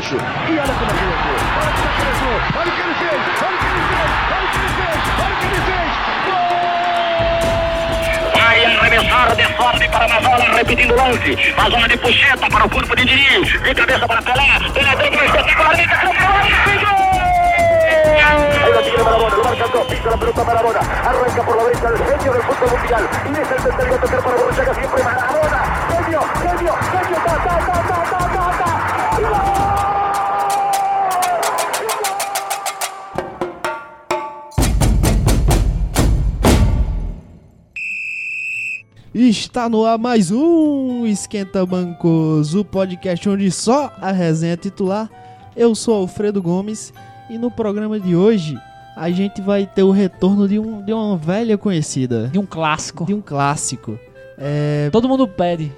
Gaúcho. E olha como é que ele entrou. Olha como é que ele entrou. Olha o que ele fez. Olha o que ele fez. Olha o que ele fez. Olha o que ele fez. Vai arremessar de forma para Mazola, repetindo o lance. Mazola de puxeta para o corpo de Diniz. De cabeça para Pelé. Pelé deu para espetacularmente. Ahí la tiene Marabona, lo marca dos, pisa la pelota Marabona, arranca por la derecha el genio del fútbol mundial, y es el tercero a tocar para Borruchaga, siempre Marabona, genio, genio, genio, ta, ta, ta, ta, ta, ta. Está no ar mais um Esquenta Bancos, o podcast onde só a resenha é titular. Eu sou Alfredo Gomes e no programa de hoje a gente vai ter o retorno de, um, de uma velha conhecida, De um clássico. de um clássico. É, Todo mundo pede.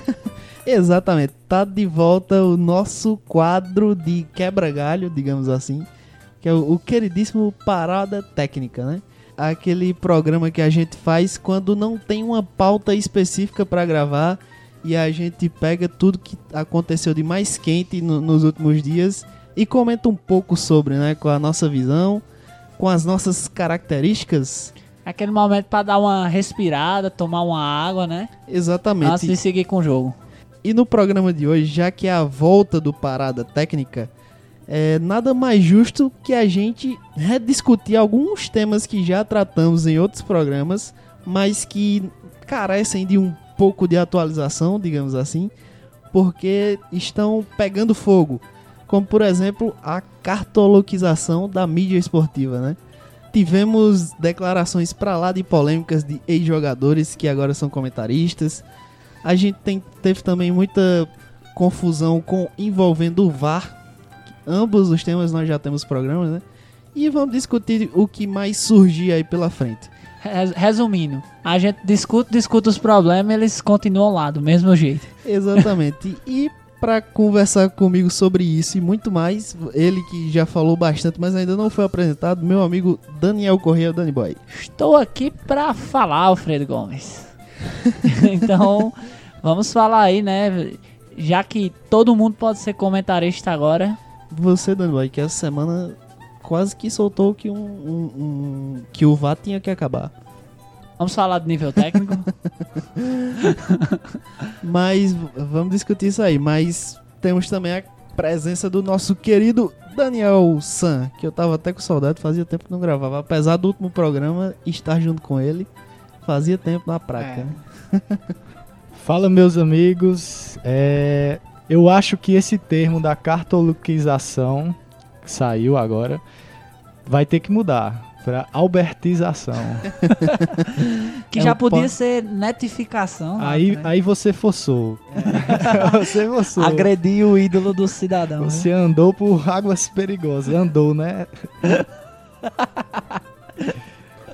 exatamente, tá de volta o nosso quadro de quebra-galho, digamos assim, que é o, o queridíssimo Parada Técnica, né? Aquele programa que a gente faz quando não tem uma pauta específica para gravar e a gente pega tudo que aconteceu de mais quente no- nos últimos dias e comenta um pouco sobre, né, com a nossa visão, com as nossas características. Aquele momento pra dar uma respirada, tomar uma água, né? Exatamente. Antes de seguir com o jogo. E no programa de hoje, já que é a volta do Parada Técnica, é nada mais justo que a gente rediscutir alguns temas que já tratamos em outros programas, mas que carecem de um pouco de atualização, digamos assim, porque estão pegando fogo. Como, por exemplo, a cartoloquização da mídia esportiva, né? Tivemos declarações pra lá de polêmicas de ex-jogadores que agora são comentaristas. A gente tem- teve também muita confusão com envolvendo o VAR. Ambos os temas nós já temos programas, né? E vamos discutir o que mais surgir aí pela frente. Res- Resumindo, a gente discute, discute os problemas eles continuam lá, do mesmo jeito. Exatamente. e para conversar comigo sobre isso e muito mais, ele que já falou bastante, mas ainda não foi apresentado, meu amigo Daniel Correia, Dani Boy. Estou aqui pra falar, Alfredo Gomes. então, vamos falar aí, né? Já que todo mundo pode ser comentarista agora. Você, Dani Boy, que essa semana quase que soltou que um, um- um- que o VAR tinha que acabar. Vamos falar de nível técnico. Mas vamos discutir isso aí. Mas temos também a presença do nosso querido Daniel San, que eu tava até com saudade, fazia tempo que não gravava. Apesar do último programa estar junto com ele, fazia tempo na prática. É. Fala, meus amigos. É, eu acho que esse termo da cartoloquização, que saiu agora, vai ter que mudar para albertização. Que É já um podia po- ser netificação. aí, né? aí você forçou. você forçou. Agredir o ídolo do cidadão. né? Você andou por águas perigosas. Andou, né?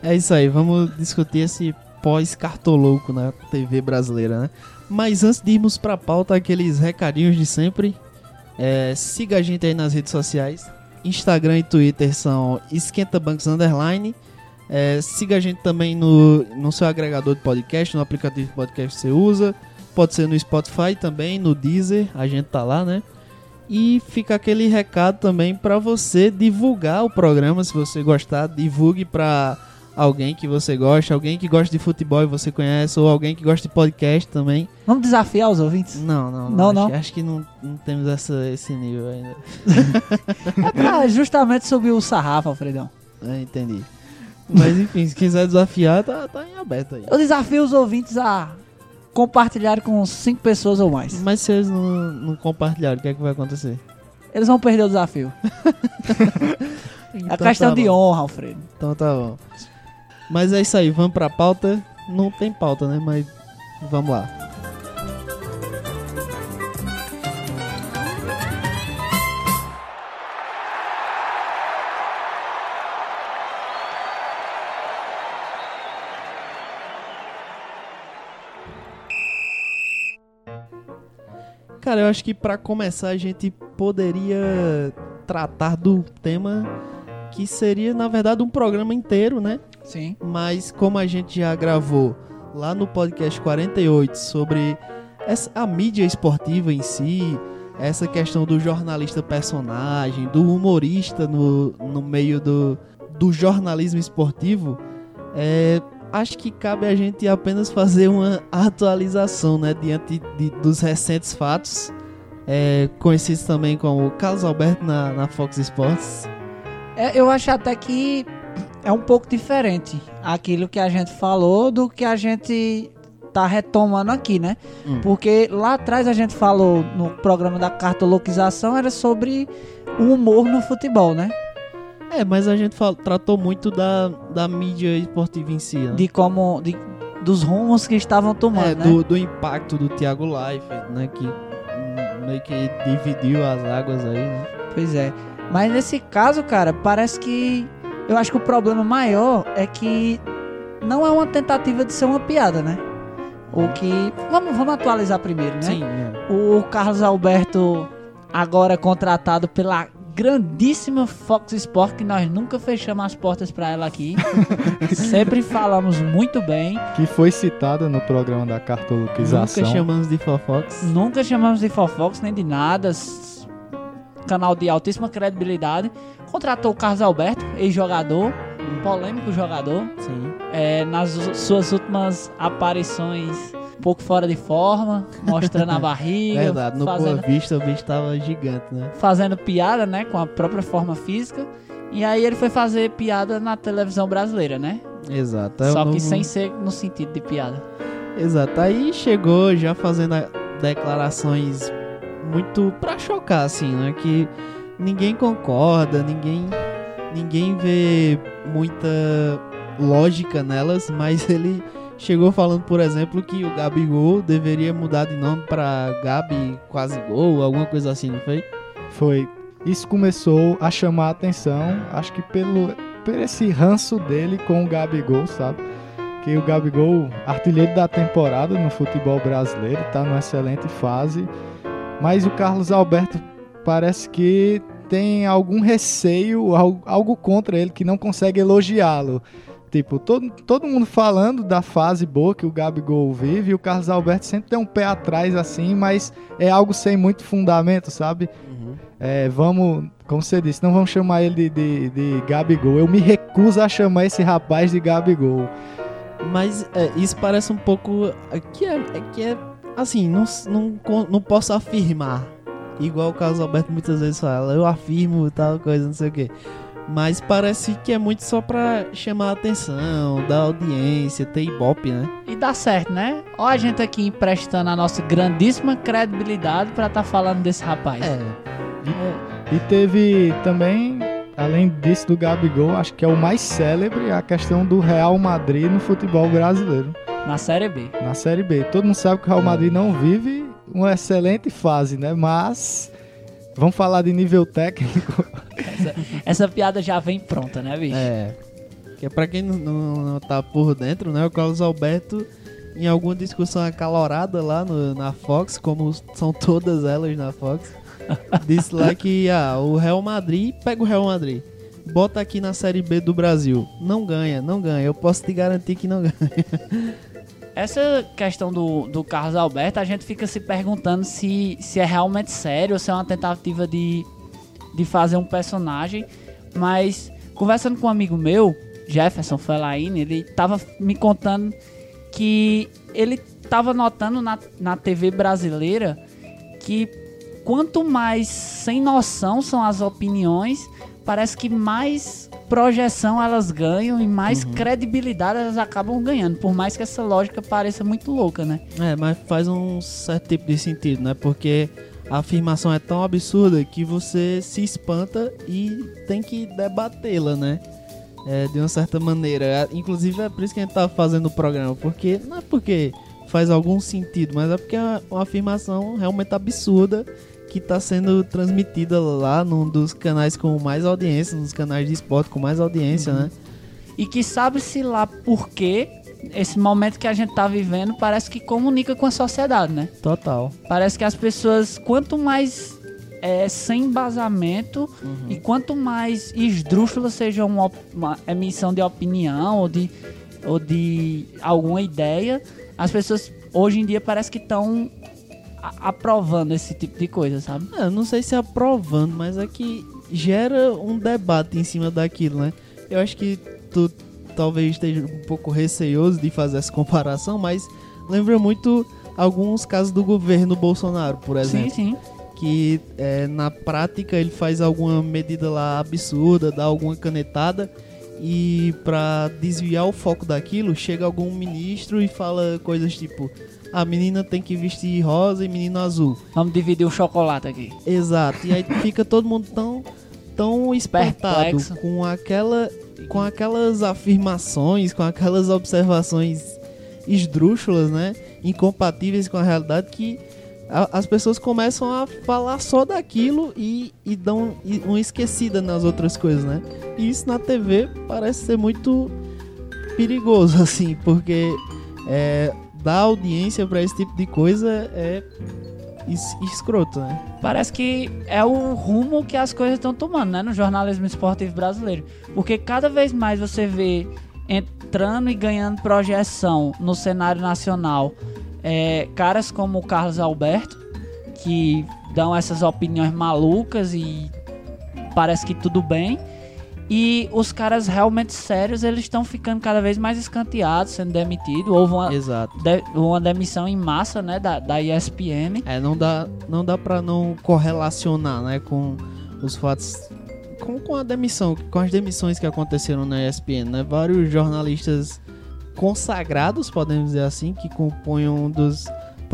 É isso aí, vamos discutir esse pós-cartolouco na TV brasileira, né? Mas antes de irmos pra pauta, aqueles recadinhos de sempre. É, siga a gente aí nas redes sociais. Instagram e Twitter são esquentabancos underline. É, siga a gente também no, no seu agregador de podcast, no aplicativo de podcast que você usa. Pode ser no Spotify também, no Deezer, a gente tá lá, né? E fica aquele recado também pra você divulgar o programa, se você gostar, divulgue pra alguém que você gosta, alguém que gosta de futebol e você conhece, ou alguém que gosta de podcast também. Vamos desafiar os ouvintes? Não, não, Não, não. Acho, não. acho que não, não temos essa, esse nível ainda. É pra justamente subir o sarrafo, Alfredão. É, entendi. Mas enfim, se quiser desafiar, tá, tá em aberto aí. Eu desafio os ouvintes a compartilhar com cinco pessoas ou mais. Mas se eles não, não compartilharem, o que é que vai acontecer? Eles vão perder o desafio. É Então questão tá de honra, Alfredo. Então tá bom. Mas é isso aí, vamos pra pauta. Não tem pauta, né? Mas vamos lá. Cara, eu acho que pra começar a gente poderia tratar do tema que seria, na verdade, um programa inteiro, né? Sim. Mas como a gente já gravou lá no podcast 48 sobre essa, a mídia esportiva em si, essa questão do jornalista personagem, do humorista no, no meio do, do jornalismo esportivo, é, acho que cabe a gente apenas fazer uma atualização, né, diante de, dos recentes fatos, é, conhecidos também como Carlos Alberto na, na Fox Sports. É, eu acho até que é um pouco diferente aquilo que a gente falou do que a gente tá retomando aqui, né? Hum. Porque lá atrás a gente falou no programa da cartoloquização era sobre o humor no futebol, né? É, mas a gente fal- tratou muito da, da mídia esportiva em si, né? De como de, dos rumos que estavam tomando, É, né? do, do impacto do Thiago Leifert, né? Que meio que dividiu as águas aí, né? Pois é. Mas nesse caso, cara, parece que eu acho que o problema maior é que não é uma tentativa de ser uma piada, né? O que vamos vamos atualizar primeiro, né? Sim, é. O Carlos Alberto, agora contratado pela grandíssima Fox Sport, que nós nunca fechamos as portas pra ela aqui. Sempre falamos muito bem. Que foi citada no programa da Nunca cartoloquização. chamamos de Fofox. Nunca chamamos de Fofox nem de nada. Canal de altíssima credibilidade. Contratou o Carlos Alberto, ex-jogador, um polêmico jogador. Sim. é, nas suas últimas aparições, um pouco fora de forma, mostrando a barriga. Verdade, no fazendo, Boa Vista o bicho tava gigante, né? fazendo piada, né, com a própria forma física. E aí ele foi fazer piada na televisão brasileira, né? Exato. é Só que sem ser no sentido de piada. Exato. Aí chegou já fazendo declarações muito pra chocar, assim, né? Que ninguém concorda, ninguém, ninguém vê muita lógica nelas, mas ele chegou falando, por exemplo, que o Gabigol deveria mudar de nome pra Gabi Quase Gol, alguma coisa assim, não foi? Foi. Isso começou a chamar a atenção, acho que pelo por esse ranço dele com o Gabigol, sabe? Que o Gabigol, artilheiro da temporada no futebol brasileiro, tá numa excelente fase. Mas o Carlos Alberto parece que tem algum receio, al- algo contra ele, que não consegue elogiá-lo. Tipo, todo, todo mundo falando da fase boa que o Gabigol vive, e o Carlos Alberto sempre tem um pé atrás assim, mas é algo sem muito fundamento, sabe? É, vamos, como você disse, não vamos chamar ele de, de, de Gabigol. Eu me recuso a chamar esse rapaz de Gabigol. Mas é, isso parece um pouco. é Que é, é que é assim, não, não, não posso afirmar. Igual o Carlos Alberto muitas vezes fala, eu afirmo tal coisa, não sei o quê. Mas parece que é muito só pra chamar a atenção, dar audiência, ter ibope, né? E dá certo, né? Ó a gente aqui emprestando a nossa grandíssima credibilidade pra tá falando desse rapaz. É. E teve também, além disso do Gabigol, acho que é o mais célebre, a questão do Real Madrid no futebol brasileiro, Na Série B. na Série B. Todo mundo sabe que o Real Madrid não vive uma excelente fase, né? Mas vamos falar de nível técnico. Essa piada já vem pronta, né, bicho? É. Que é pra quem não, não, não tá por dentro, né? O Carlos Alberto, em alguma discussão acalorada lá no- na Fox, como são todas elas na Fox, disse lá que ah, o Real Madrid, pega o Real Madrid, bota aqui na Série B do Brasil. Não ganha, não ganha. Eu posso te garantir que não ganha. Essa questão do, do Carlos Alberto, a gente fica se perguntando se, se é realmente sério ou se é uma tentativa de, de fazer um personagem. Mas, conversando com um amigo meu, Jefferson Fellaini, ele tava me contando que ele tava notando na, na TV brasileira que quanto mais sem noção são as opiniões, parece que mais projeção elas ganham e mais credibilidade elas acabam ganhando, por mais que essa lógica pareça muito louca, né? É, mas faz um certo tipo de sentido, né? Porque a afirmação é tão absurda que você se espanta e tem que debatê-la, né? É, de uma certa maneira. Inclusive é por isso que a gente tá fazendo o programa, porque não é porque faz algum sentido, mas é porque é uma afirmação realmente absurda que tá sendo transmitida lá num dos canais com mais audiência, nos canais de esporte com mais audiência, né? E que sabe-se lá por quê esse momento que a gente tá vivendo parece que comunica com a sociedade, né? Total. Parece que as pessoas, quanto mais é, sem embasamento e quanto mais esdrúxula seja uma, uma emissão de opinião ou de, ou de alguma ideia, as pessoas hoje em dia parece que estão aprovando esse tipo de coisa, sabe? É, eu não sei se aprovando, mas é que gera um debate em cima daquilo, né? Eu acho que tu talvez esteja um pouco receioso de fazer essa comparação, mas lembra muito alguns casos do governo Bolsonaro, por exemplo. Sim, sim. que é, na prática ele faz alguma medida lá absurda, dá alguma canetada e pra desviar o foco daquilo, chega algum ministro e fala coisas tipo: a menina tem que vestir rosa e menino azul. Vamos dividir o chocolate aqui. Exato. E aí fica todo mundo tão tão espantado com aquela com aquelas afirmações, com aquelas observações esdrúxulas, né? Incompatíveis com a realidade que a- as pessoas começam a falar só daquilo e, e dão e- uma esquecida nas outras coisas, né? E isso na TV parece ser muito perigoso, assim, porque é, dar audiência pra esse tipo de coisa é es- escroto, né? Parece que é o rumo que as coisas estão tomando, né, no jornalismo esportivo brasileiro. Porque cada vez mais você vê entrando e ganhando projeção no cenário nacional é, caras como o Carlos Alberto, que dão essas opiniões malucas e parece que tudo bem. E os caras realmente sérios, eles estão ficando cada vez mais escanteados, sendo demitidos. Houve uma, de- uma demissão em massa, né, da, da ESPN. É, não dá, não dá pra não correlacionar, né, com os fatos com, com a demissão, com as demissões que aconteceram na ESPN, né? Vários jornalistas consagrados, podemos dizer assim, que compõem um dos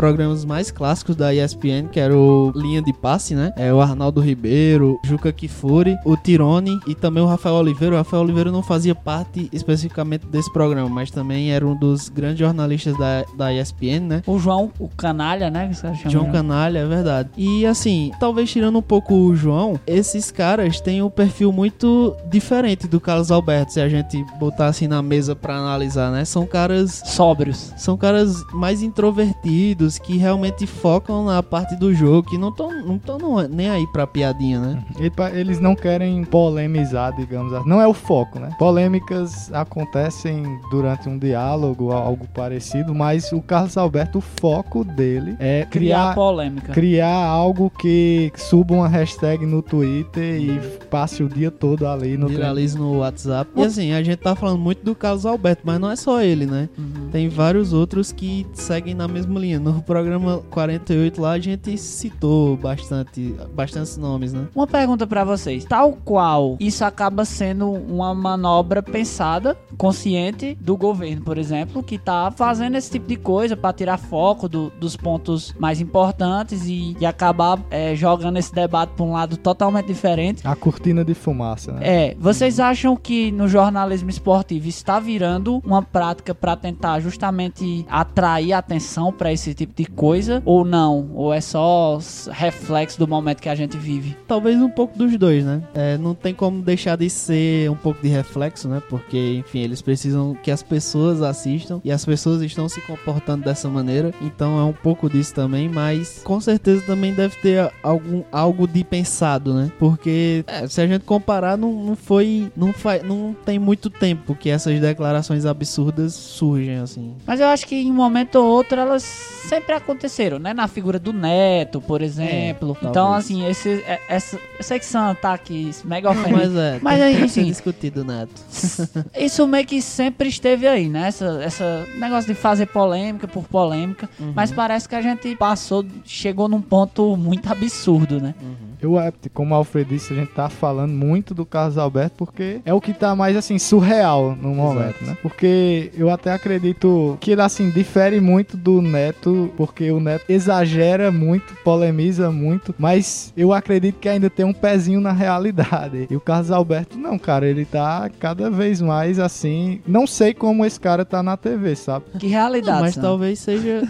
programas mais clássicos da ESPN, que era o Linha de Passe, né? É o Arnaldo Ribeiro, Juca Kifuri, o Tirone e também o Rafael Oliveira. O Rafael Oliveira não fazia parte especificamente desse programa, mas também era um dos grandes jornalistas da, da ESPN, né? O João, o canalha, né? João? Canalha, é verdade. E assim, talvez tirando um pouco o João, esses caras têm um perfil muito diferente do Carlos Alberto, se a gente botar assim na mesa pra analisar, né? São caras Sóbrios. são caras mais introvertidos que realmente focam na parte do jogo, que não estão não tão nem aí pra piadinha, né? E pa- Eles não querem polemizar, digamos assim. Não é o foco, né? Polêmicas acontecem durante um diálogo, algo parecido, mas o Carlos Alberto, o foco dele é Criar criar, polêmica. criar algo que suba uma hashtag no Twitter e passe o dia todo ali no trend. Viraliza no WhatsApp. E assim, a gente tá falando muito do Carlos Alberto, mas não é só ele, né? Uhum. Tem vários outros que seguem na mesma linha. No programa 48 lá a gente citou bastante, bastantes nomes, né? Uma pergunta pra vocês. Tal qual isso acaba sendo uma manobra pensada, consciente do governo, por exemplo, que tá fazendo esse tipo de coisa pra tirar foco do- dos pontos mais importantes e, e acabar é, jogando esse debate pra um lado totalmente diferente. A cortina de fumaça, né? É, vocês acham que no jornalismo esportivo está virando uma prática pra tentar justamente atrair atenção pra esse tipo de coisa ou não? Ou é só reflexo do momento que a gente vive? Talvez um pouco dos dois, né? É, não tem como deixar de ser um pouco de reflexo, né? Porque, enfim, eles precisam que as pessoas assistam e as pessoas estão se comportando dessa maneira. Então é um pouco disso também, mas com certeza também deve ter algum algo de pensado, né? Porque é, se a gente comparar, não, não foi. Não, faz, não tem muito tempo que essas declarações absurdas surgem, assim. Mas eu acho que em um momento ou outro elas sempre aconteceram, né? Na figura do Neto, por exemplo. então, talvez. assim, esse, é- essa, eu sei que são ataques mega Não, ofendidos. mas é. Mas tem aí, enfim. discutido, Neto. Isso meio que sempre esteve aí, né? Essa, essa negócio de fazer polêmica por polêmica. Uhum. Mas parece que a gente passou, chegou num ponto muito absurdo, né? Eu, é, como o Alfred disse, a gente tá falando muito do Carlos Alberto porque é o que tá mais, assim, surreal no momento, né? Porque eu até acredito que ele, assim, difere muito do Neto, porque o Neto exagera muito, polemiza muito, mas eu acredito que ainda tem um pezinho na realidade. E o Carlos Alberto, não, cara, ele tá cada vez mais, assim... Não sei como esse cara tá na TV, sabe? Que realidade. mas Sam. talvez seja.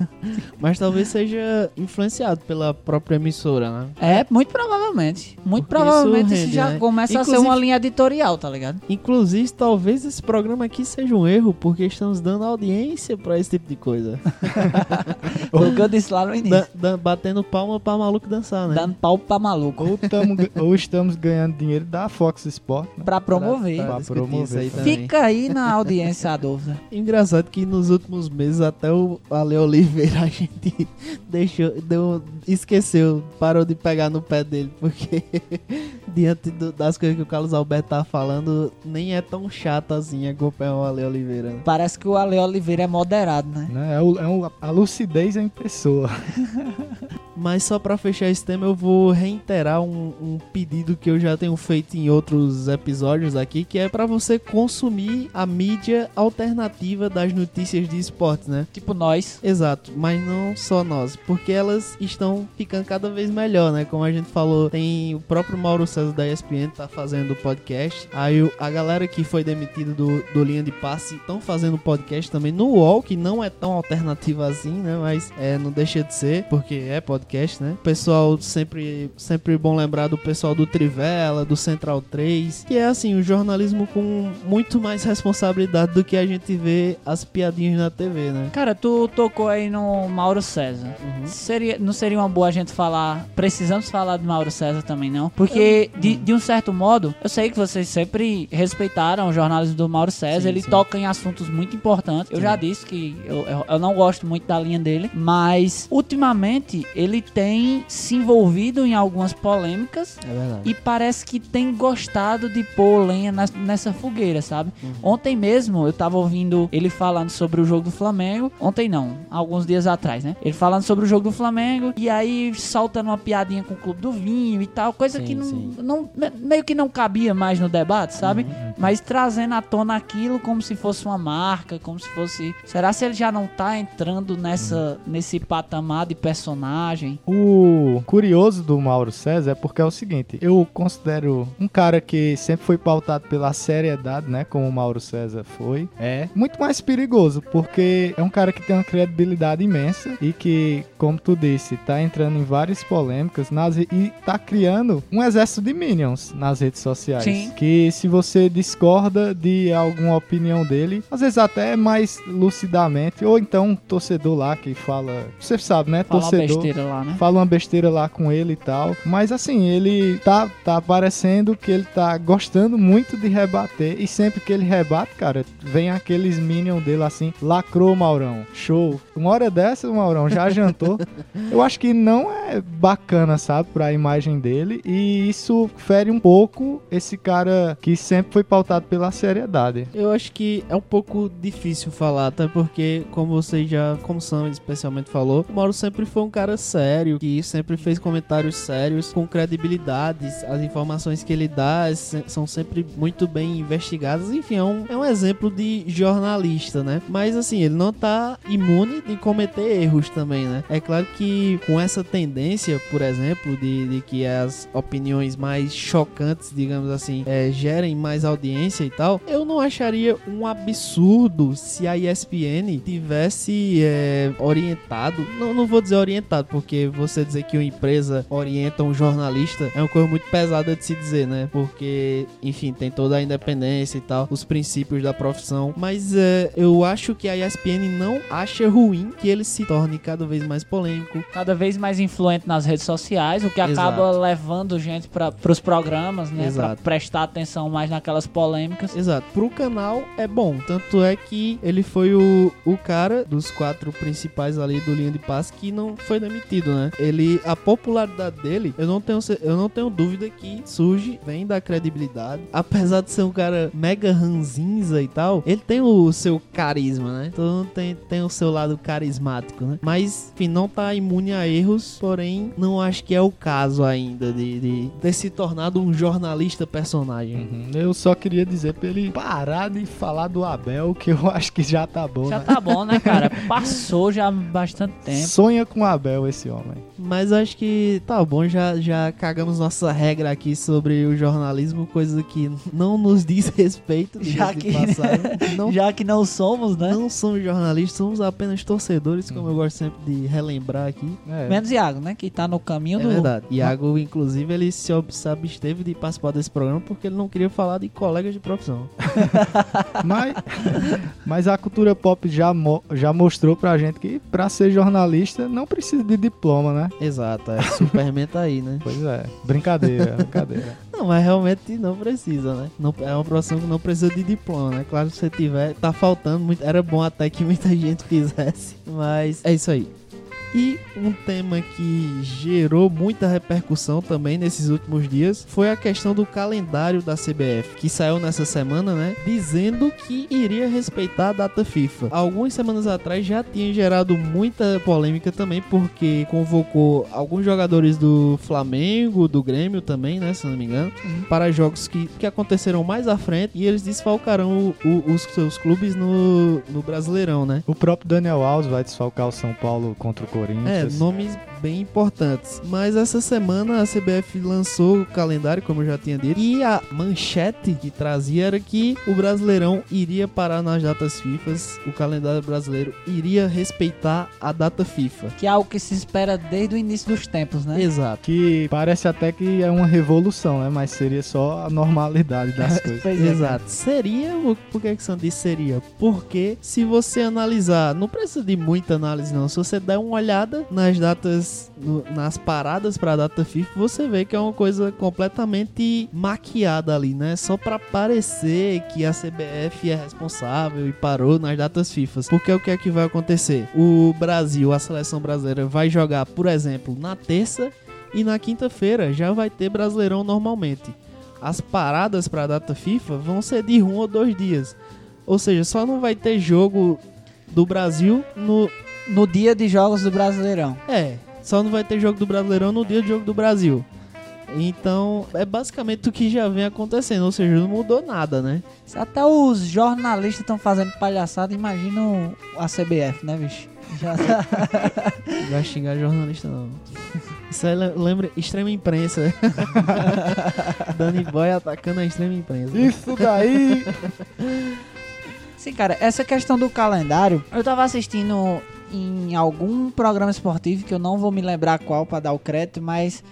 mas talvez seja influenciado pela própria emissora, né? É, Muito provavelmente. Muito Porque provavelmente isso isso, rende, já né? começa a ser Inclusive- uma linha editorial, tá ligado? Inclusive, talvez esse programa aqui seja um erro, porque estamos dando audiência pra esse tipo de coisa. Foi o que eu disse lá no início. Da- da- batendo palma pra maluco dançar, né? Dando pau pra maluco. Ou, tamo, ou estamos ganhando dinheiro da Fox Sport. Né? Pra promover. Pra Pra discutir promover isso aí. Fica aí na audiência a dúvida. Engraçado que nos últimos meses até o Ale Oliveira a gente deixou, deu, esqueceu, parou de pegar no pé dele, porque diante do- das coisas que o Carlos Alberto tá falando, nem é tão chato assim acompanhar o Ale Oliveira. né? Parece que o Ale Oliveira é moderado, né? Né? É, o- é o- a lucidez em pessoa. Mas só pra fechar esse tema, eu vou reiterar um, um pedido que eu já tenho feito em outros episódios aqui, que é pra você consumir a mídia alternativa das notícias de esportes, né? Tipo nós. Exato, mas não só nós, porque elas estão ficando cada vez melhor, né? Como a gente falou, tem o próprio Mauro César da ESPN tá fazendo o podcast. Aí o- a galera que foi demitida do, do Linha de Passe estão fazendo podcast também no UOL, que não é tão alternativa assim, né? Mas é, não deixa de ser, porque é podcast, né? O pessoal sempre, sempre bom lembrar do pessoal do Trivela, do Central 3, que é assim, o jornalismo com muito mais responsabilidade do que a gente vê as piadinhas na TV, né? Cara, tu tocou aí no Mauro César. Uhum. Seria, não seria uma boa a gente falar. Precisamos falar do Mauro César também, não? Porque, de, de um certo modo, eu sei que vocês sempre respeitaram o jornalismo do Mauro César. Sim, ele sim. toca em assuntos muito importantes. Eu Sim. já disse que eu, eu, eu não gosto muito da linha dele. Mas, ultimamente, ele tem se envolvido em algumas polêmicas. É. E parece que tem gostado de pôr lenha nessa fogueira, sabe? Ontem mesmo eu tava ouvindo ele falando sobre o jogo do Flamengo. Ontem não, alguns dias atrás, né? Ele falando sobre o jogo do Flamengo e aí soltando uma piadinha com o Clube do Vinho e tal, coisa Sim, que não, não- me- meio que não cabia mais no debate, sabe? Uhum. Mas trazendo à tona aquilo como se fosse uma marca, como se fosse. Será se ele já não tá entrando nessa nesse patamar de personagem? O curioso do Mauro César é porque é o seguinte, eu considero um cara que sempre foi pautado pela seriedade, né, como o Mauro César foi, é muito mais perigoso, porque é um cara que tem uma credibilidade imensa e que, como tu disse, tá entrando em várias polêmicas nas, e tá criando um exército de minions nas redes sociais. Sim. Que se você discorda de alguma opinião dele, às vezes até mais lucidamente, ou então um torcedor lá que fala, você sabe, né, Falar uma torcedor besteira lá, né? fala uma besteira lá com ele e tal. Mas assim, ele tá, tá parecendo que ele tá gostando muito de rebater. E sempre que ele rebate, cara, vem aqueles minions dele assim, lacrou, Maurão. Show. Uma hora dessa, Maurão, já jantou. Eu acho que não é bacana, sabe, pra imagem dele. E isso fere um pouco esse cara que sempre foi pautado pela seriedade. Eu acho que é um pouco difícil falar, até porque, como você já, como o Sam especialmente falou, o Mauro sempre foi um cara sério, que sempre fez comentários sérios, com credibilidade. As informações que ele dá se- são sempre muito bem investigadas. Enfim, é um, é um exemplo de jornalista, né? Mas assim, ele não tá imune de cometer erros também, né? É claro que com essa tendência, por exemplo, de, de que as opiniões mais chocantes, digamos assim, é, gerem mais audiência e tal, eu não acharia um absurdo se a ESPN tivesse é, orientado, não, não vou dizer orientado, porque você dizer que uma empresa orienta um jornalista é uma coisa muito pesada de se dizer, né? Porque, enfim, tem toda a independência e tal, os princípios da profissão, mas é, eu acho que a ESPN não acha ruim que ele se torne cada vez mais polêmico, cada vez mais influente nas redes sociais, o que Exato. acaba levando gente para os programas, né? Pra Exato. prestar atenção mais naquelas polêmicas. Exato. Pro canal é bom. Tanto é que ele foi o, o cara dos quatro principais ali do linha de passe que não foi demitido, né? Ele, a popularidade dele, eu não tenho, eu não tenho dúvida que surge, vem da credibilidade. Apesar de ser um cara mega ranzinza e tal, ele tem o seu carisma, né? Então tem, tem o seu lado carismático, né? Mas, enfim, não tá imune a erros, porém, não acho que é o caso ainda de, de ter se tornado um jornalista personagem. Uhum. Eu só queria dizer pra ele parar de falar do Abel, que eu acho que já tá bom, Já né? tá bom, né, cara? Passou já há bastante tempo. Sonha com o Abel esse homem. Mas acho que tá bom, já, já cagamos nossa regra aqui sobre o jornalismo, coisa que não nos diz respeito. Já que- não, Já que não somos, né? não somos jornalistas, somos apenas torcedores, como eu gosto sempre de relembrar aqui. É, Menos Iago, né? Que tá no caminho É do. verdade. Iago, inclusive, ele se absteve de participar desse programa porque ele não queria falar de colegas de profissão. Mas, mas a cultura pop já, mo- já mostrou pra gente que pra ser jornalista não precisa de diploma, né? Exato, é. Superman tá aí, né? Pois é, brincadeira, brincadeira. Não, mas realmente não precisa, né? Não, é uma profissão que não precisa de diploma, né? Claro se você tiver, tá faltando muito. Era bom até que muita gente fizesse. Mas é isso aí. E um tema que gerou muita repercussão também nesses últimos dias foi a questão do calendário da CBF, que saiu nessa semana, né? Dizendo que iria respeitar a data FIFA. Algumas semanas atrás já tinha gerado muita polêmica também, porque convocou alguns jogadores do Flamengo, do Grêmio também, né? Se não me engano, para jogos que, que aconteceram mais à frente e eles desfalcarão o- o- os seus clubes no, no Brasileirão, né? O próprio Daniel Alves vai desfalcar o São Paulo contra o É, Corinthians. nomes bem importantes. Mas essa semana a CBF lançou o calendário, como eu já tinha dito, e a manchete que trazia era que o Brasileirão iria parar nas datas FIFA, o calendário brasileiro iria respeitar a data FIFA. Que é algo que se espera desde o início dos tempos, né? Exato. Que parece até que é uma revolução, né? Mas seria só a normalidade das coisas. Pois é, Exato. Seria, por que que disse seria? Porque se você analisar, não precisa de muita análise não, se você der uma olhada nas datas, no- nas paradas pra data FIFA, você vê que é uma coisa completamente maquiada ali, né? Só pra parecer que a CBF é responsável e parou nas datas FIFA. Porque o que é que vai acontecer? O Brasil, a seleção brasileira vai jogar, por exemplo, na terça e na quinta-feira já vai ter Brasileirão normalmente as paradas para a data FIFA vão ser de um ou dois dias. Ou seja, só não vai ter jogo do Brasil no. No dia de jogos do Brasileirão. É, só não vai ter jogo do Brasileirão no dia do jogo do Brasil. Então, é basicamente o que já vem acontecendo, ou seja, não mudou nada, né? Se até os jornalistas estão fazendo palhaçada, imagina o- a CBF, né, bicho? Já tá. Não vai xingar jornalista, não. Isso aí le- lembra extrema imprensa. Danny Boy atacando a extrema imprensa. Isso daí! Sim, cara, essa questão do calendário, eu tava assistindo em algum programa esportivo, que eu não vou me lembrar qual pra dar o crédito, mas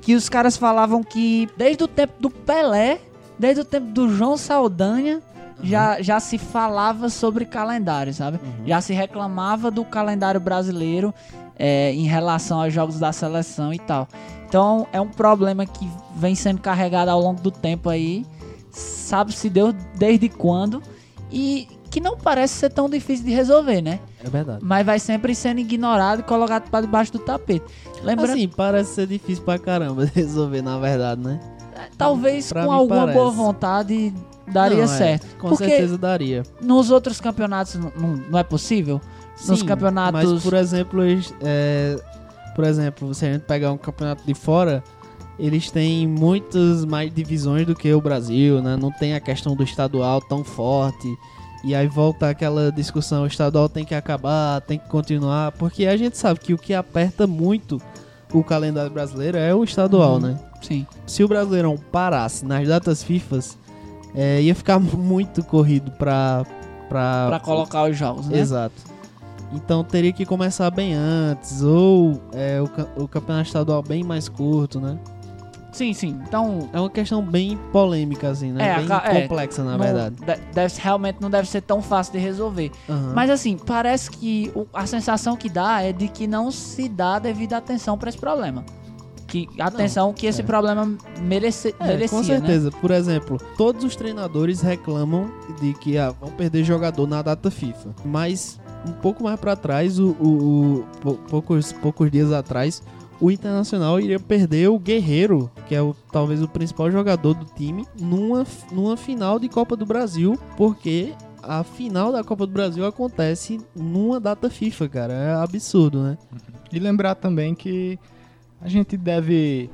que os caras falavam que desde o tempo do Pelé, desde o tempo do João Saldanha, já, já se falava sobre calendário, sabe? Já se reclamava do calendário brasileiro é, em relação aos jogos da seleção e tal. Então é um problema que vem sendo carregado ao longo do tempo aí, sabe-se Deus desde quando, e que não parece ser tão difícil de resolver, né? É verdade. Mas vai sempre sendo ignorado e colocado para debaixo do tapete. Lembrando, Assim, parece ser difícil pra caramba resolver, na verdade, né? talvez pra com alguma parece. boa vontade daria Não, é, certo. com Porque certeza daria. nos outros campeonatos não, não- é possível? Nos Sim, campeonatos- Mas, por exemplo, eles, é, por exemplo, se a gente pegar um campeonato de fora, eles têm muitas mais divisões do que o Brasil, né? Não tem a questão do estadual tão forte. E aí volta aquela discussão, o estadual tem que acabar, tem que continuar, porque a gente sabe que o que aperta muito o calendário brasileiro é o estadual, Uhum. né? Sim. se o Brasileirão parasse nas datas FIFAs, é, ia ficar muito corrido pra, pra, Pra colocar os jogos, né? Exato. Então teria que começar bem antes, ou é, o, o campeonato estadual bem mais curto, né? Sim, sim. Então, É uma questão bem polêmica, assim, né? É, bem é, complexa, na não- verdade. de- deve, realmente não deve ser tão fácil de resolver. Aham. Mas assim, parece que o- a sensação que dá é de que não se dá devida atenção pra esse problema. Que atenção que esse é. problema merece, É, merecia, com né? certeza. Por exemplo, todos os treinadores reclamam de que ah, vão perder jogador na data FIFA. Mas um pouco mais pra trás, o, o- o- pou- poucos, poucos dias atrás, o Internacional iria perder o Guerreiro, que é o, talvez o principal jogador do time, numa, numa final de Copa do Brasil, porque a final da Copa do Brasil acontece numa data FIFA, cara. É absurdo, né? E lembrar também que a gente deve.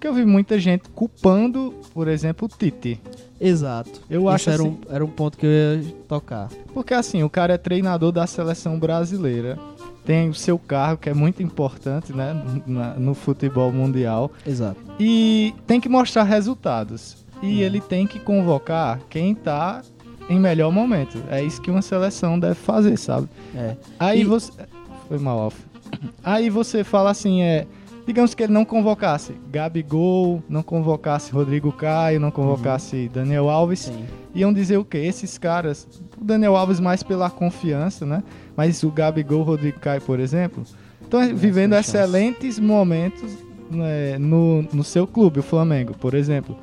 Que eu vi muita gente culpando, por exemplo, o Tite. Exato. Eu Esse acho era, assim- um, era um ponto que eu ia tocar. Porque assim, o cara é treinador da seleção brasileira. Tem o seu cargo, que é muito importante, né? na- no futebol mundial. Exato. E tem que mostrar resultados. E ele tem que convocar quem tá em melhor momento. É isso que uma seleção deve fazer, sabe? É. Aí E- você. Foi mal, Alf. Aí você fala assim, é. Digamos que ele não convocasse Gabigol, não convocasse Rodrigo Caio, não convocasse Daniel Alves. Sim. Iam dizer o quê? Esses caras. O Daniel Alves mais pela confiança, né? Mas o Gabigol, o Rodrigo Caio, por exemplo, estão vivendo excelentes momentos né, no, no seu clube, o Flamengo, por exemplo.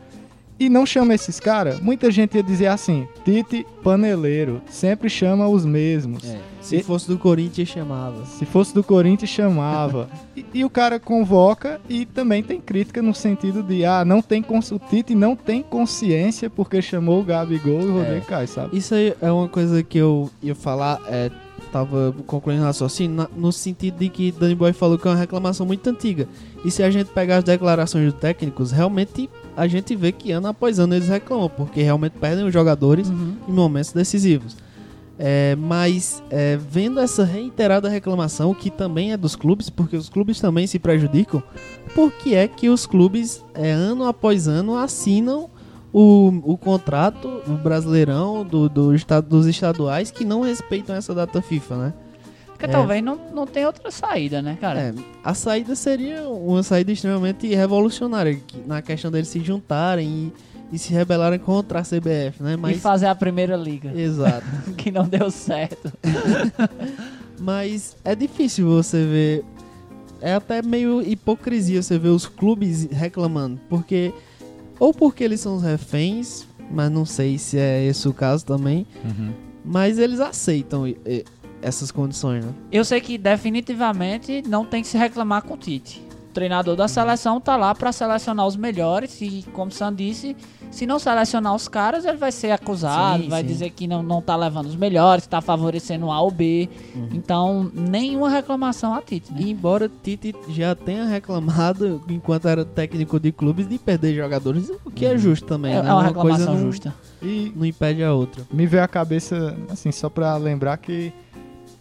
E não chama esses caras, muita gente ia dizer assim: Tite paneleiro, sempre chama os mesmos. É. Se E- fosse do Corinthians, chamava. Se fosse do Corinthians, chamava. e, e o cara convoca e também tem crítica no sentido de, ah, não tem cons- o Tite não tem consciência porque chamou o Gabigol e o Rodrigo Caio, sabe? Isso aí é uma coisa que eu ia falar, é, tava concluindo o raciocínio, no sentido de que Danny Boy falou que é uma reclamação muito antiga. E se a gente pegar as declarações dos técnicos, realmente a gente vê que ano após ano eles reclamam, porque realmente perdem os jogadores em momentos decisivos. É, mas é, vendo essa reiterada reclamação, que também é dos clubes, porque os clubes também se prejudicam, por que é que os clubes, é, ano após ano, assinam o, o contrato, o brasileirão do, do estado, dos estaduais que não respeitam essa data FIFA, né? Porque É. talvez não, não tenha outra saída, né, cara? É, a saída seria uma saída extremamente revolucionária, que- na questão deles se juntarem e, e se rebelarem contra a CBF, né? E Mas, fazer a primeira liga, exato. que não deu certo. Mas é difícil você ver. É até meio hipocrisia você ver os clubes reclamando. Porque. Ou porque eles são os reféns, mas não sei se é esse o caso também. Mas eles aceitam essas condições, né? Eu sei que definitivamente não tem que se reclamar com o Tite. O treinador da seleção tá lá pra selecionar os melhores e, como o Sam disse, se não selecionar os caras, ele vai ser acusado, Sim, vai sim. dizer que não, não tá levando os melhores, tá favorecendo A ou B. Então, nenhuma reclamação a Tite, né? E embora Tite já tenha reclamado, enquanto era técnico de clubes, de perder jogadores, o que é justo também. É, né? é uma reclamação não, justa. E Não impede a outra. me veio à cabeça, assim, só pra lembrar que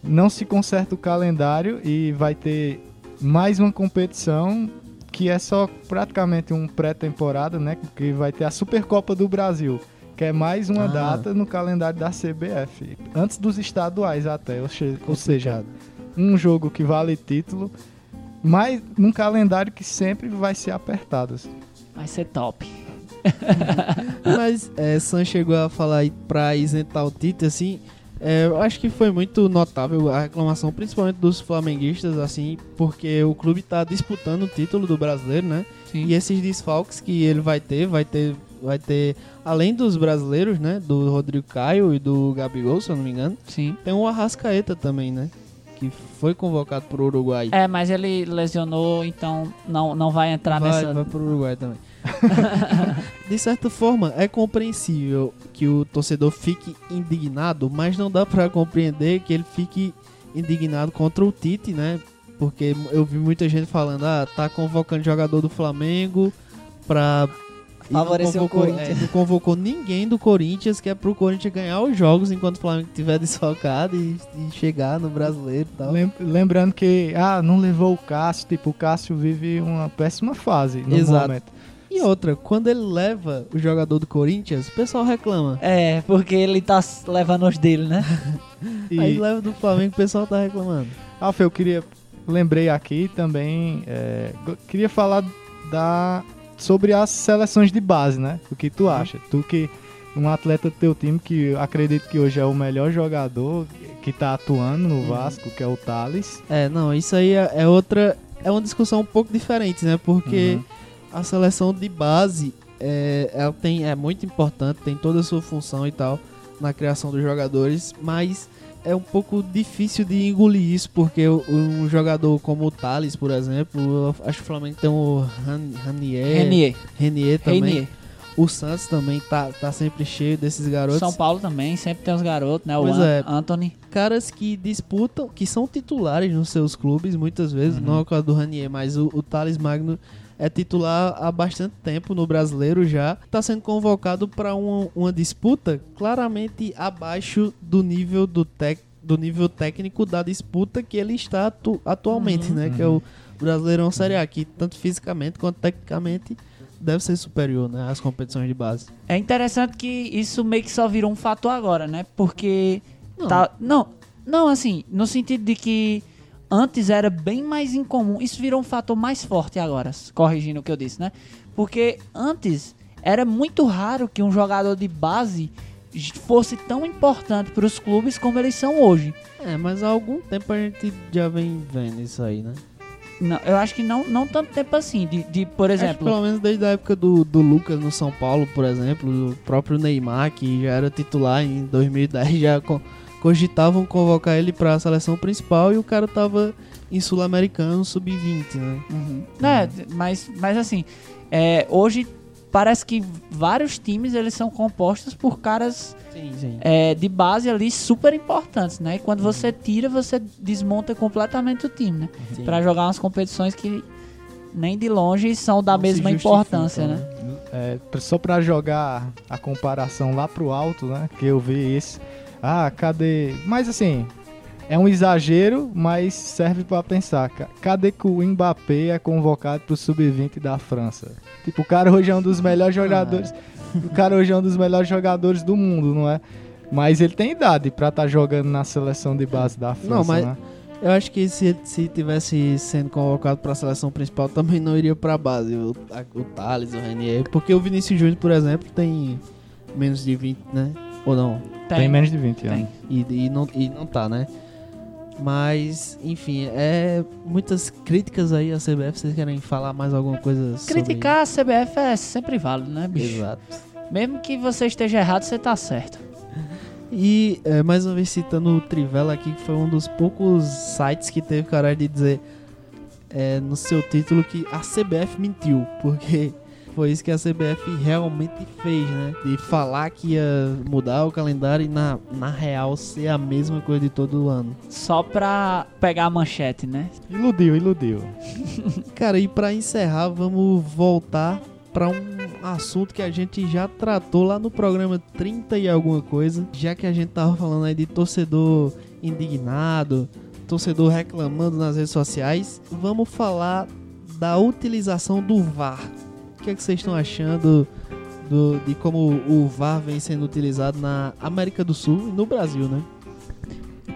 não se conserta o calendário e vai ter mais uma competição que é só praticamente um pré-temporada, né? Que vai ter a Supercopa do Brasil, que é mais uma Ah. data no calendário da CBF, antes dos estaduais até, ou, che- ou seja, um jogo que vale título, mas num calendário que sempre vai ser apertado. assim. Vai ser top. Mas é, Sam chegou a falar aí pra isentar o Tite, assim. É, eu acho que foi muito notável a reclamação, principalmente dos flamenguistas, assim, porque o clube tá disputando o título do brasileiro, né? Sim. E esses desfalques que ele vai ter, vai ter, vai ter, além dos brasileiros, né? Do Rodrigo Caio e do Gabigol, se eu não me engano, Sim. tem o Arrascaeta também, né? Que foi convocado pro Uruguai. É, mas ele lesionou, então não, não vai entrar vai, nessa. vai pro Uruguai também. de certa forma, é compreensível que o torcedor fique indignado, mas não dá pra compreender que ele fique indignado contra o Tite, né? Porque eu vi muita gente falando, ah, tá convocando jogador do Flamengo pra. e Favorecer o convocou- Corinthians. é, não convocou ninguém do Corinthians, que é pro Corinthians ganhar os jogos enquanto o Flamengo estiver desfalcado e, e chegar no brasileiro e tal. Lem- Lembrando que, ah, não levou o Cássio, tipo, o Cássio vive uma péssima fase no Exato. momento. E outra, quando ele leva o jogador do Corinthians, o pessoal reclama. É, porque ele tá levando os dele, né? E, Aí leva do Flamengo, o pessoal tá reclamando. Alfa, eu queria, lembrei aqui também, é, queria falar da, sobre as seleções de base, né? O que tu acha? Tu que, um atleta do teu time que acredito que hoje é o melhor jogador que tá atuando no Vasco, que é o Thales. É, não, isso aí é, é outra. É uma discussão um pouco diferente, né? Porque Uhum. A seleção de base é, ela tem, é muito importante, tem toda a sua função e tal na criação dos jogadores, mas é um pouco difícil de engolir isso, porque um jogador como o Thales, por exemplo, acho que o Flamengo tem o Ran- Ranier, Renier. Renier também. Renier. O Santos também tá, tá sempre cheio desses garotos. São Paulo também, sempre tem os garotos, né? O Pois An- é. Anthony. caras que disputam, que são titulares nos seus clubes, muitas vezes, não é o caso do Ranier, mas o, o Thales Magno é titular há bastante tempo no brasileiro já, está sendo convocado para uma, uma disputa claramente abaixo do nível do, tec, do nível técnico da disputa que ele está atu- atualmente, Uhum. né? Que é o Brasileirão Série A, que tanto fisicamente quanto tecnicamente deve ser superior, né? Às competições de base. É interessante que isso meio que só virou um fato agora, né? Porque. Não. Tá, não, não, assim, no sentido de que antes era bem mais incomum. Isso virou um fator mais forte agora, corrigindo o que eu disse, né? Porque antes era muito raro que um jogador de base fosse tão importante para os clubes como eles são hoje. É, mas há algum tempo a gente já vem vendo isso aí, né? Não, eu acho que não, não tanto tempo assim, de, de por exemplo. pelo menos desde a época do, do Lucas no São Paulo, por exemplo, do próprio Neymar, que já era titular em 2010, já co- cogitavam convocar ele para a seleção principal e o cara tava em Sul-Americano sub-20, né? Uhum. É, mas, mas assim, é, hoje parece que vários times eles são compostos por caras Sim, sim. é, de base ali super importantes, né? E quando você tira, você desmonta completamente o time, né? Pra jogar umas competições que nem de longe são da Não mesma importância, né? É, pra- só pra jogar a comparação lá pro alto, né? Que eu vi isso. Ah, cadê. Mas assim, é um exagero, mas serve pra pensar. ca- Cadê que o Mbappé é convocado pro sub-20 da França? Tipo, o cara hoje é um dos melhores jogadores. O cara hoje é um dos melhores jogadores do mundo, não é? Mas ele tem idade pra estar jogando na seleção de base da França, Não, mas- né? Eu acho que se, se tivesse sendo convocado para a seleção principal, também não iria para a base. O, o Thales, o Renier. Porque o Vinícius Júnior, por exemplo, tem menos de 20, né? Ou não? Tem, menos de 20 Tem. anos. E, e não, e não tá, né? Mas, enfim, é muitas críticas aí à CBF. Vocês querem falar mais alguma coisa sobre Criticar a CBF é sempre válido, né, bicho? Exato. Mesmo que você esteja errado, você tá certo. E é, mais uma vez citando o Trivela aqui, que foi um dos poucos sites que teve coragem de dizer é, no seu título que a CBF mentiu, porque foi isso que a CBF realmente fez, né? De falar que ia mudar o calendário e na, na real ser a mesma coisa de todo ano. Só pra pegar a manchete, né? Iludiu, iludiu. Cara, e pra encerrar, vamos voltar pra um assunto que a gente já tratou lá no programa 30 e alguma coisa, já que a gente tava falando aí de torcedor indignado, torcedor reclamando nas redes sociais, vamos falar da utilização do VAR. O que é que vocês estão achando do- de como o VAR vem sendo utilizado na América do Sul e no Brasil, né?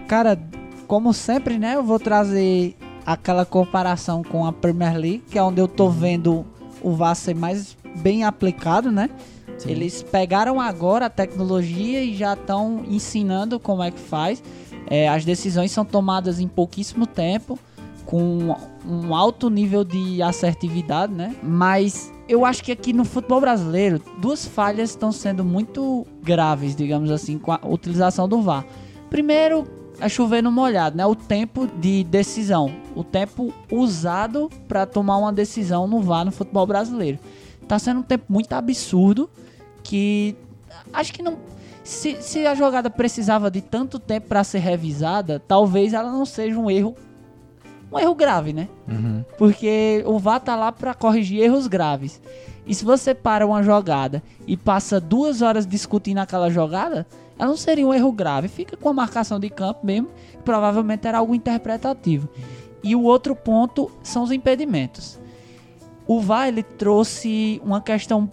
Cara, como sempre, né, eu vou trazer aquela comparação com a Premier League, que é onde eu tô vendo o VAR ser mais bem aplicado, né? Sim. Eles pegaram agora a tecnologia e já estão ensinando como é que faz. É, as decisões são tomadas em pouquíssimo tempo, com um alto nível de assertividade, né? Mas eu acho que aqui no futebol brasileiro, duas falhas estão sendo muito graves, digamos assim, com a utilização do VAR. Primeiro, é chover no molhado, né? O tempo de decisão, o tempo usado para tomar uma decisão no VAR no futebol brasileiro. Tá sendo um tempo muito absurdo que acho que não se, se a jogada precisava de tanto tempo para ser revisada, talvez ela não seja um erro um erro grave, né? Uhum. Porque o VAR tá lá para corrigir erros graves. E se você para uma jogada e passa duas horas discutindo aquela jogada, ela não seria um erro grave. Fica com a marcação de campo mesmo, provavelmente era algo interpretativo. E o outro ponto são os impedimentos. O VAR ele trouxe uma questão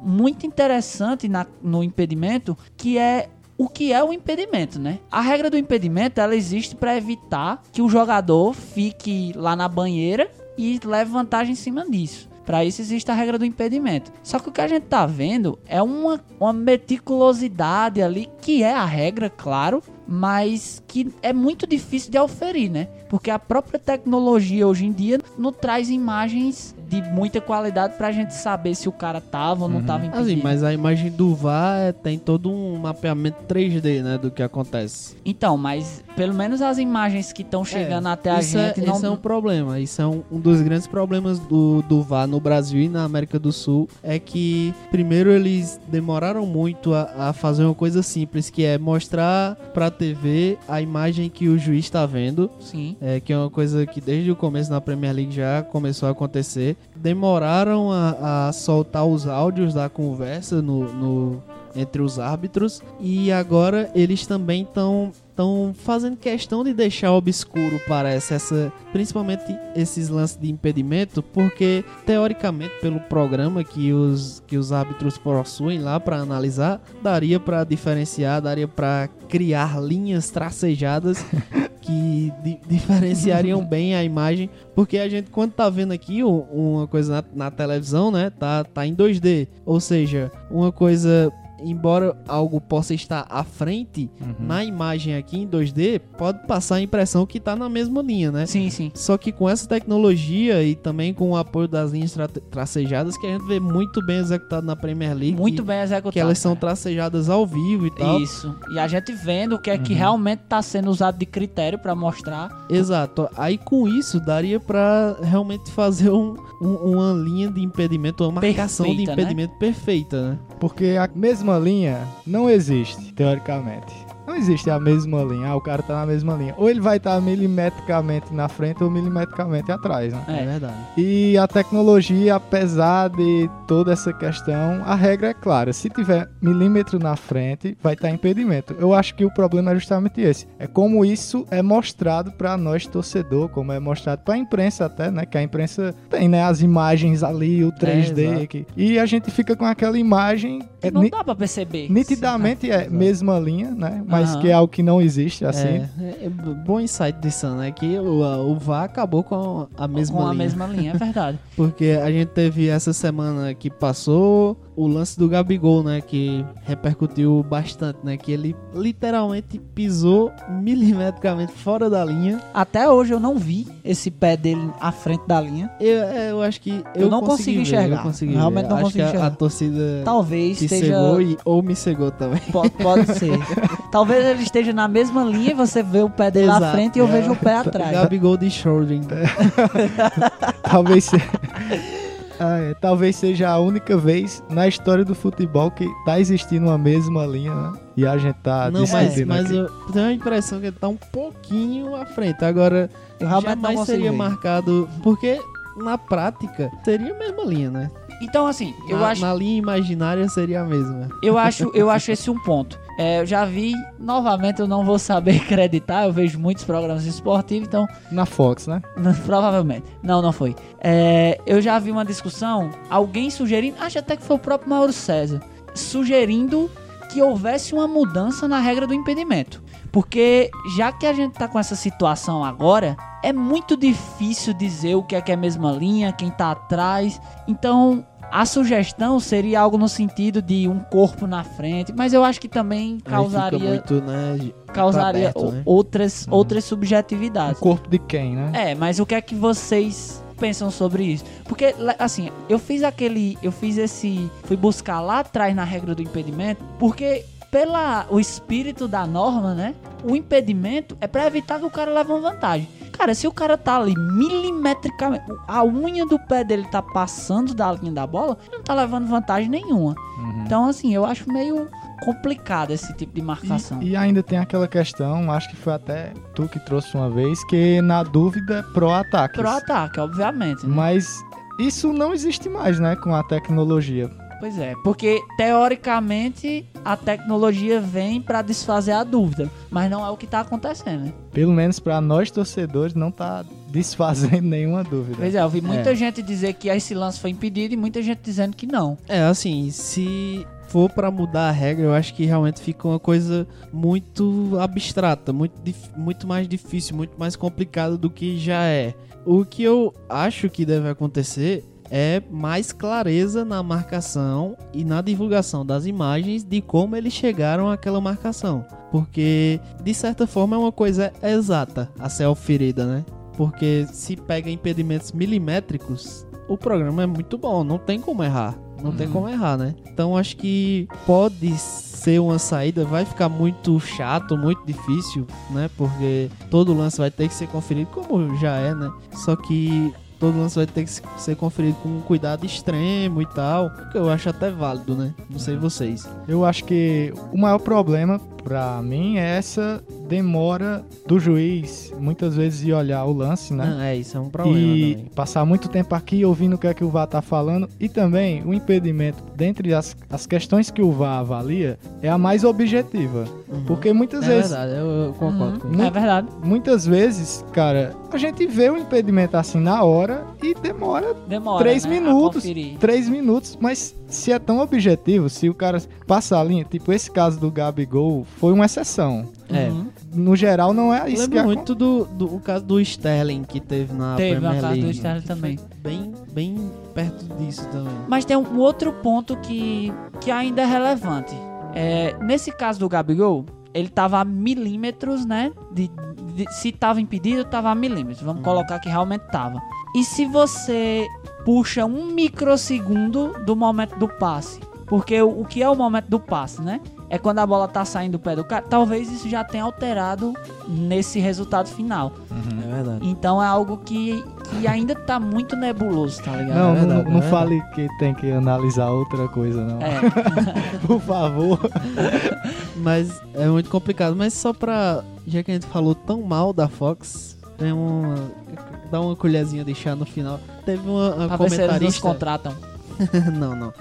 muito interessante na- no impedimento, que é o que é o impedimento, né? A regra do impedimento ela existe para evitar que o jogador fique lá na banheira e leve vantagem em cima disso. Para isso existe a regra do impedimento. Só que o que a gente tá vendo é uma, uma meticulosidade ali, que é a regra, claro, mas que é muito difícil de auferir, né? Porque a própria tecnologia hoje em dia não traz imagens de muita qualidade pra gente saber se o cara tava ou não tava impedido. Assim, mas a imagem do VAR é- tem todo um mapeamento 3D, né, do que acontece. Então, mas pelo menos as imagens que estão chegando até a isso gente é, não. Isso é um problema. Isso é um, um dos grandes problemas do, do VAR no Brasil e na América do Sul. É que, primeiro, eles demoraram muito a, a fazer uma coisa simples, que é mostrar pra TV a imagem que o juiz tá vendo. Sim. É, que é uma coisa que desde o começo na Premier League já começou a acontecer. Demoraram a, a soltar os áudios da conversa no, no- entre os árbitros. E agora eles também estão estão fazendo questão de deixar obscuro, parece, essa, principalmente esses lances de impedimento, porque teoricamente, pelo programa que os, que os árbitros possuem lá para analisar, daria para diferenciar, daria para criar linhas tracejadas que di diferenciariam bem a imagem, porque a gente quando tá vendo aqui uma coisa na, na televisão, né, tá tá em 2D, ou seja, uma coisa embora algo possa estar à frente, uhum. na imagem aqui em 2D, pode passar a impressão que está na mesma linha, né? Sim, sim. Só que com essa tecnologia e também com o apoio das linhas tra tracejadas, que a gente vê muito bem executado na Premier League. Muito bem executado. Que elas são tracejadas ao vivo e tal. Isso. E a gente vendo o que é que uhum. realmente está sendo usado de critério para mostrar. Exato. Aí com isso daria para realmente fazer um, um, uma linha de impedimento, uma marcação perfeita, de né? impedimento né? perfeita, né? Porque a mesma linha não existe, teoricamente. Não existe a mesma linha. Ah, o cara tá na mesma linha. Ou ele vai estar tá milimetricamente na frente ou milimetricamente atrás, né? É verdade. E a tecnologia, apesar de toda essa questão, a regra é clara. Se tiver milímetro na frente, vai estar tá impedimento. Eu acho que o problema é justamente esse. É como isso é mostrado para nós torcedor, como é mostrado para a imprensa até, né? Que a imprensa tem, né, as imagens ali, o 3D é, aqui. E a gente fica com aquela imagem é, não dá pra perceber. Nitidamente é mesma linha, né? Mas que é algo que não existe, assim. É, é, é bom insight disso, né? Que o, o VAR acabou com a mesma com linha. Com a mesma linha, é verdade. Porque a gente teve essa semana que passou o lance do Gabigol, né? Que repercutiu bastante, né? Que ele literalmente pisou milimetricamente fora da linha. Até hoje eu não vi esse pé dele à frente da linha. Eu, é, eu acho que. Eu, eu não consigo enxergar. Eu consegui Realmente ver. não acho consigo enxergar. A, a torcida. Talvez te esteja. Cegou e, ou me cegou também. Pode, pode ser. Talvez ele esteja na mesma linha e você vê o pé dele Exato. à frente e eu é. vejo o pé atrás. Gabigol de Schrödinger. Talvez seja. Ah, é. Talvez seja a única vez na história do futebol que tá existindo uma mesma linha, né? E a gente tá Não, mas, mas eu tenho a impressão que ele tá um pouquinho à frente. Agora, jamais seria marcado. Porque na prática seria a mesma linha, né? Então, assim, eu na, acho. Na linha imaginária seria a mesma. Eu acho, eu acho esse um ponto. É, eu já vi, novamente eu não vou saber acreditar, eu vejo muitos programas esportivos, então. Na Fox, né? Provavelmente. Não, não foi. É, eu já vi uma discussão, alguém sugerindo, acho até que foi o próprio Mauro César, sugerindo que houvesse uma mudança na regra do impedimento. Porque já que a gente tá com essa situação agora, é muito difícil dizer o que é que é a mesma linha, quem tá atrás. Então, a sugestão seria algo no sentido de um corpo na frente, mas eu acho que também causaria muito, né, causaria perto, né? outras uhum. outras subjetividades. O corpo de quem, né? É, mas o que é que vocês pensam sobre isso? Porque assim, eu fiz aquele, eu fiz esse, fui buscar lá atrás na regra do impedimento, porque pela o espírito da norma, né? O impedimento é para evitar que o cara leve uma vantagem. Cara, se o cara tá ali milimetricamente, a unha do pé dele tá passando da linha da bola, ele não tá levando vantagem nenhuma. Uhum. Então, assim, eu acho meio complicado esse tipo de marcação. E, e, ainda tem aquela questão, acho que foi até tu que trouxe uma vez, que na dúvida, pró-ataque. Pró-ataque, obviamente. Né? Mas isso não existe mais, né, com a tecnologia. Pois é, porque teoricamente a tecnologia vem para desfazer a dúvida, mas não é o que tá acontecendo. Né? Pelo menos para nós torcedores não tá desfazendo nenhuma dúvida. Pois é, eu vi muita é. gente dizer que esse lance foi impedido e muita gente dizendo que não. É, assim, se for para mudar a regra, eu acho que realmente fica uma coisa muito abstrata, muito, muito mais difícil, muito mais complicada do que já é. O que eu acho que deve acontecer é mais clareza na marcação e na divulgação das imagens de como eles chegaram àquela marcação. Porque, de certa forma, é uma coisa exata a ser oferida, né? Porque se pega impedimentos milimétricos, o programa é muito bom, não tem como errar. Não uhum. tem como errar, né? Então acho que pode ser uma saída, vai ficar muito chato, muito difícil, né? Porque todo lance vai ter que ser conferido, como já é, né? Só que todo lance vai ter que ser conferido com um cuidado extremo e tal, que eu acho até válido, né? Não sei vocês. Eu acho que o maior problema pra mim é essa demora do juiz, muitas vezes, de olhar o lance, né? Não, é, isso é um problema e também. passar muito tempo aqui ouvindo o que é que o VAR tá falando e também o impedimento, dentre as, as questões que o VAR avalia, é a mais objetiva. Uhum. Porque muitas É vezes, verdade, eu, eu concordo com Uhum, isso. É verdade. muitas vezes, cara, a gente vê o impedimento assim na hora e demora Demora. três né, minutos, três minutos, mas se é tão objetivo, se o cara passa a linha, tipo esse caso do Gabigol foi uma exceção. É. Uhum. No geral não é isso que Lembro acon- muito do, do o caso do Sterling que teve na Teve Premier a casa do League. Sterling também. Bem, bem perto disso também. Mas tem um outro ponto que, que ainda é relevante. É, nesse caso do Gabigol, ele tava a milímetros, né? De, de- se tava impedido, tava a milímetros. Vamos colocar que realmente tava. E se você puxa um microsegundo do momento do passe? Porque o, o que é o momento do passe, né? É quando a bola tá saindo do pé do cara. Talvez isso já tenha alterado nesse resultado final. É verdade. Então é algo que, que ainda tá muito nebuloso, tá ligado? Não, É verdade, não, não é fale que tem que analisar outra coisa, não. É. Por favor. Mas é muito complicado. Mas só pra. Já que a gente falou tão mal da Fox, tem uma. Dá uma colherzinha de chá no final. Teve uma, uma Pra ver se eles nos comentarista. contratam. não, não.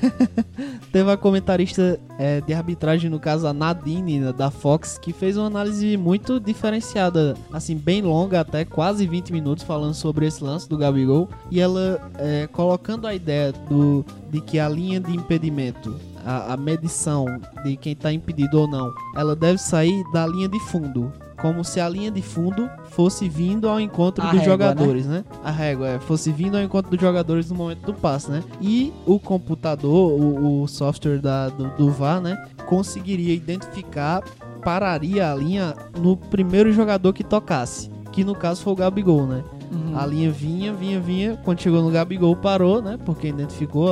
Teve uma comentarista é, de arbitragem, no caso a Nadine, né, da Fox, que fez uma análise muito diferenciada, assim, bem longa, até quase 20 minutos, falando sobre esse lance do Gabigol. E ela é, colocando a ideia do, de que a linha de impedimento, a, a medição de quem está impedido ou não, ela deve sair da linha de fundo. Como se a linha de fundo fosse vindo ao encontro A dos régua, jogadores, né? A régua, é, fosse vindo ao encontro dos jogadores no momento do passe, né? E o computador, o, o software da, do, do VAR, né? Conseguiria identificar, pararia a linha no primeiro jogador que tocasse. Que no caso foi o Gabigol, né? Uhum. A linha vinha, vinha, vinha. Quando chegou no Gabigol, parou, né? Porque identificou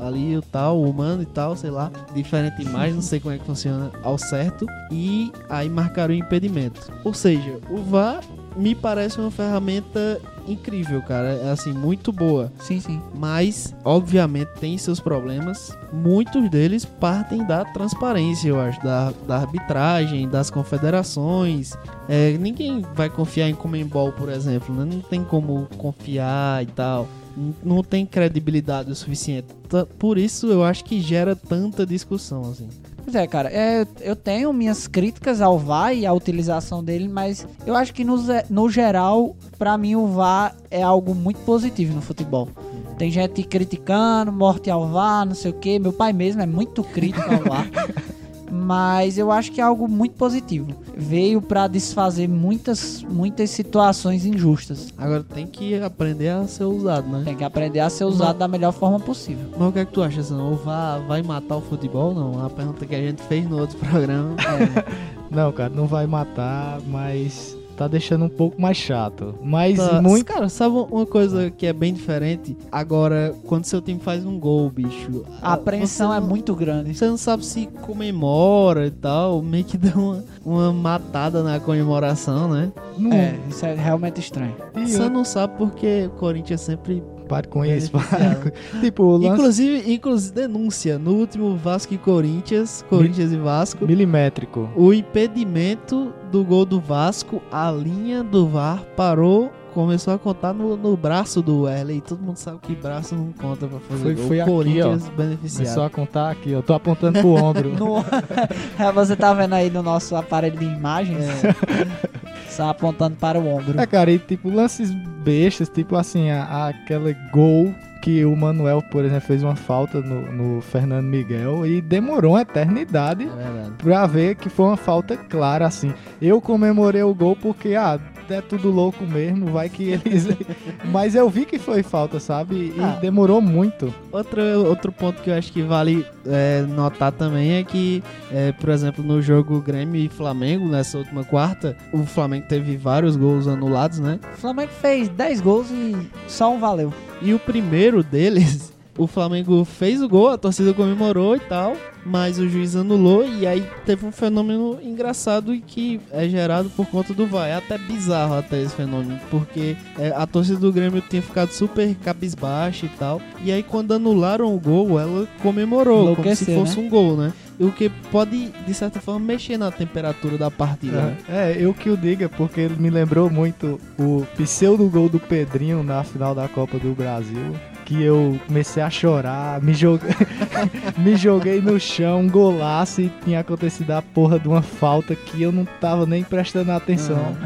ali o tal, o humano e tal, sei lá. Diferente imagem, não sei como é que funciona ao certo. E aí marcaram o impedimento. Ou seja, o VAR me parece uma ferramenta incrível, cara. É assim, muito boa. Sim, sim. Mas, obviamente, tem seus problemas. Muitos deles partem da transparência, eu acho, da, da arbitragem, das confederações. É, ninguém vai confiar em Comembol, por exemplo, né? Não tem como confiar e tal. Não tem credibilidade o suficiente. Por isso, eu acho que gera tanta discussão, assim. Pois é, cara, é, eu tenho minhas críticas ao VAR e à utilização dele, mas eu acho que no, no geral, pra mim o VAR é algo muito positivo no futebol. Tem gente criticando, morte ao VAR, não sei o que. Meu pai mesmo é muito crítico ao VAR. Mas eu acho que é algo muito positivo. Veio pra desfazer muitas, muitas situações injustas. Agora tem que aprender a ser usado, né? Tem que aprender a ser usado da melhor forma possível. Mas o que é que tu acha, Sam? O VAR vai matar o futebol? Não, a pergunta que a gente fez no outro programa. Não, cara, não vai matar, mas tá deixando um pouco mais chato. Mas Tá, muito. Cara, sabe uma coisa que é bem diferente? Agora, quando seu time faz um gol, bicho. A apreensão é não- muito grande. Você não sabe se comemora e tal. Meio que dá uma, uma matada na comemoração, né? Não, É, isso é realmente estranho. e Você eu- não sabe porque o Corinthians sempre. Pare com isso, para com- Tipo, lance Inclusive, inclusive, denúncia. No último Vasco e Corinthians, Corinthians e Vasco. milimétrico. O impedimento do gol do Vasco, a linha do VAR parou, começou a contar no, no braço do Wesley. Todo mundo sabe que braço não conta pra fazer Foi- gol. foi aqui, Corinthians Começou beneficiado. a contar aqui, eu tô apontando pro ombro. No- É, Você tá vendo aí no nosso aparelho de imagens? Só apontando para o ombro. É, cara, e tipo, lances bestas, tipo assim, a, a- aquele gol que o Manuel, por exemplo, fez uma falta no, no Fernando Miguel e demorou uma eternidade É verdade. pra ver que foi uma falta clara, assim. Eu comemorei o gol porque, ah, é tudo louco mesmo, vai que eles. Mas eu vi que foi falta, sabe? E Ah. demorou muito. Outro, outro ponto que eu acho que vale é, notar também é que, é, por exemplo, no jogo Grêmio e Flamengo, nessa última quarta, o Flamengo teve vários gols anulados, né? O Flamengo fez 10 gols e só um valeu. E o primeiro deles o Flamengo fez o gol, a torcida comemorou e tal, mas o juiz anulou e aí teve um fenômeno engraçado e que é gerado por conta do VAR. É até bizarro até esse fenômeno, porque é, a torcida do Grêmio tinha ficado super cabisbaixa e tal, e aí quando anularam o gol, ela comemorou como se fosse um gol, né? O que pode, de certa forma, mexer na temperatura da partida. né? É, eu que o diga, porque ele me lembrou muito o pseudo gol do Pedrinho na final da Copa do Brasil. Que eu comecei a chorar, me joguei, me joguei no chão, um golaço e tinha acontecido a porra de uma falta que eu não tava nem prestando atenção.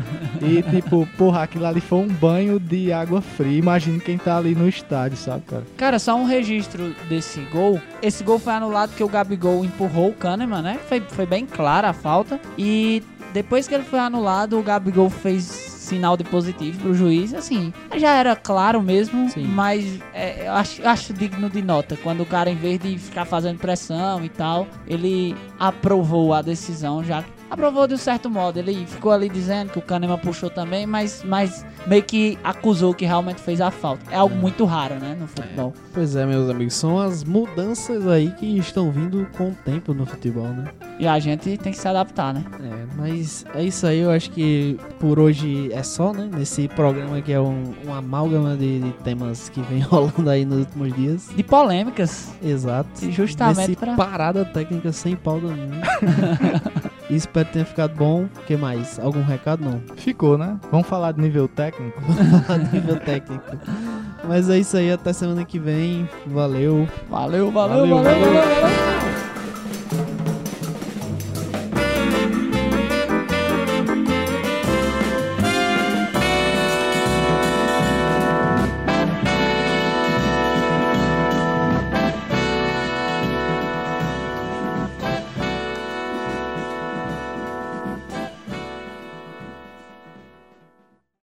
E tipo, porra, aquilo ali foi um banho de água fria. Imagina quem tá ali no estádio, sabe, cara? Cara, só um registro desse gol. Esse gol foi anulado porque o Gabigol empurrou o Kahneman, né? Foi, foi bem clara a falta. E depois que ele foi anulado, o Gabigol fez sinal de positivo pro juiz. Assim, já era claro mesmo, Sim. mas é, eu acho, acho digno de nota. Quando o cara, em vez de ficar fazendo pressão e tal, ele aprovou a decisão já. Aprovou de um certo modo. Ele ficou ali dizendo que o Kahneman puxou também, mas, mas meio que acusou que realmente fez a falta. É algo muito raro, né, no futebol. Pois é, meus amigos, são as mudanças aí que estão vindo com o tempo no futebol, né? E a gente tem que se adaptar, né? É, mas é isso aí, eu acho que por hoje é só, né? Nesse programa que é um, um amálgama de, de temas que vem rolando aí nos últimos dias. De polêmicas. Exato. Justamente Nesse pra- parada técnica sem pau nenhum. Espero que tenha ficado bom. O que mais? Algum recado? Não. Ficou, né? Vamos falar de nível técnico? A nível técnico. Mas é isso aí, até semana que vem. Valeu. Valeu, valeu, Valeu, valeu, valeu, valeu. valeu.